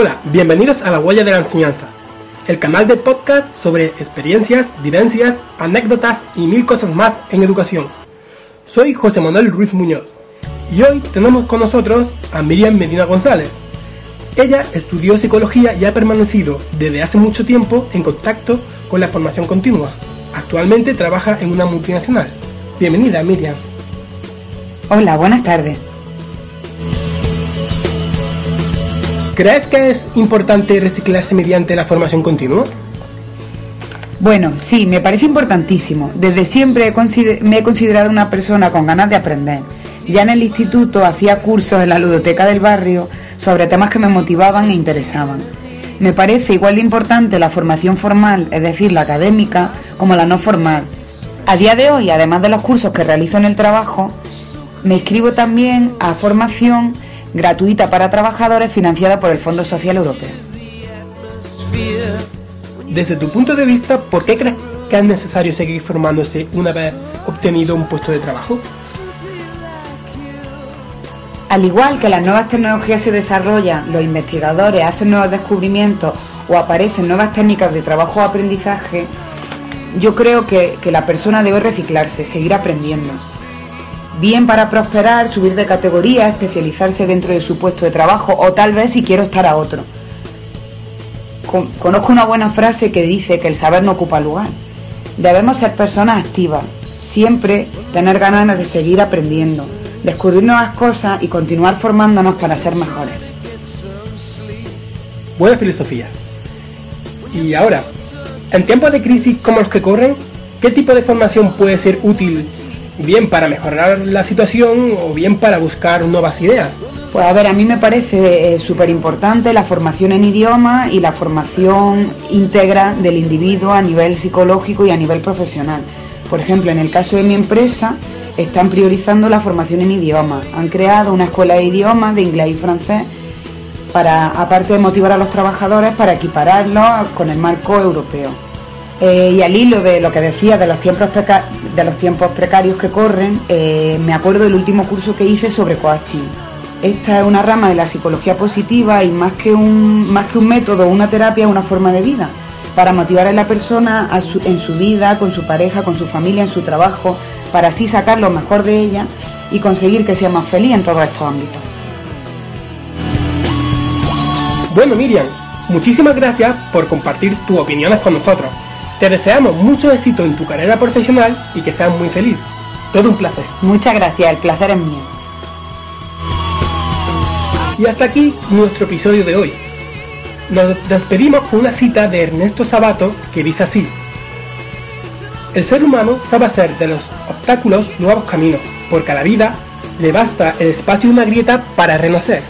Hola, bienvenidos a La Huella de la Enseñanza, el canal de podcast sobre experiencias, vivencias, anécdotas y mil cosas más en educación. Soy José Manuel Ruiz Muñoz y hoy tenemos con nosotros a Miriam Medina González. Ella estudió psicología y ha permanecido desde hace mucho tiempo en contacto con la formación continua. Actualmente trabaja en una multinacional. Bienvenida, Miriam. Hola, buenas tardes. ¿Crees que es importante reciclarse mediante la formación continua? Bueno, sí, me parece importantísimo. Desde siempre me he considerado una persona con ganas de aprender. Ya en el instituto hacía cursos en la ludoteca del barrio sobre temas que me motivaban e interesaban. Me parece igual de importante la formación formal, es decir, la académica, como la no formal. A día de hoy, además de los cursos que realizo en el trabajo, me inscribo también a formación gratuita para trabajadores financiada por el Fondo Social Europeo. Desde tu punto de vista, ¿por qué crees que es necesario seguir formándose una vez obtenido un puesto de trabajo? Al igual que las nuevas tecnologías se desarrollan, los investigadores hacen nuevos descubrimientos o aparecen nuevas técnicas de trabajo o aprendizaje, yo creo que, que la persona debe reciclarse, seguir aprendiendo bien para prosperar, subir de categoría, especializarse dentro de su puesto de trabajo o tal vez si quiero estar a otro. Conozco una buena frase que dice que el saber no ocupa lugar. Debemos ser personas activas, siempre tener ganas de seguir aprendiendo, descubrir nuevas cosas y continuar formándonos para ser mejores. Buena filosofía. Y ahora, en tiempos de crisis como los que corren, ¿qué tipo de formación puede ser útil bien para mejorar la situación o bien para buscar nuevas ideas. Pues a ver, a mí me parece eh, súper importante la formación en idioma y la formación íntegra del individuo a nivel psicológico y a nivel profesional. Por ejemplo, en el caso de mi empresa, están priorizando la formación en idioma. Han creado una escuela de idiomas de inglés y francés para, aparte de motivar a los trabajadores, para equipararlos con el marco europeo. Eh, y al hilo de lo que decía de los tiempos, precarios que corren, eh, me acuerdo del último curso que hice sobre coaching. Esta es una rama de la psicología positiva y más que un, más que un método, una terapia, una forma de vida para motivar a la persona en su vida, con su pareja, con su familia, en su trabajo, para así sacar lo mejor de ella y conseguir que sea más feliz en todos estos ámbitos. Bueno, Miriam, muchísimas gracias por compartir tus opiniones con nosotros. Te deseamos mucho éxito en tu carrera profesional y que seas muy feliz. Todo un placer. Muchas gracias, el placer es mío. Y hasta aquí nuestro episodio de hoy. Nos despedimos con una cita de Ernesto Sabato que dice así. El ser humano sabe hacer de los obstáculos nuevos caminos, porque a la vida le basta el espacio de una grieta para renacer.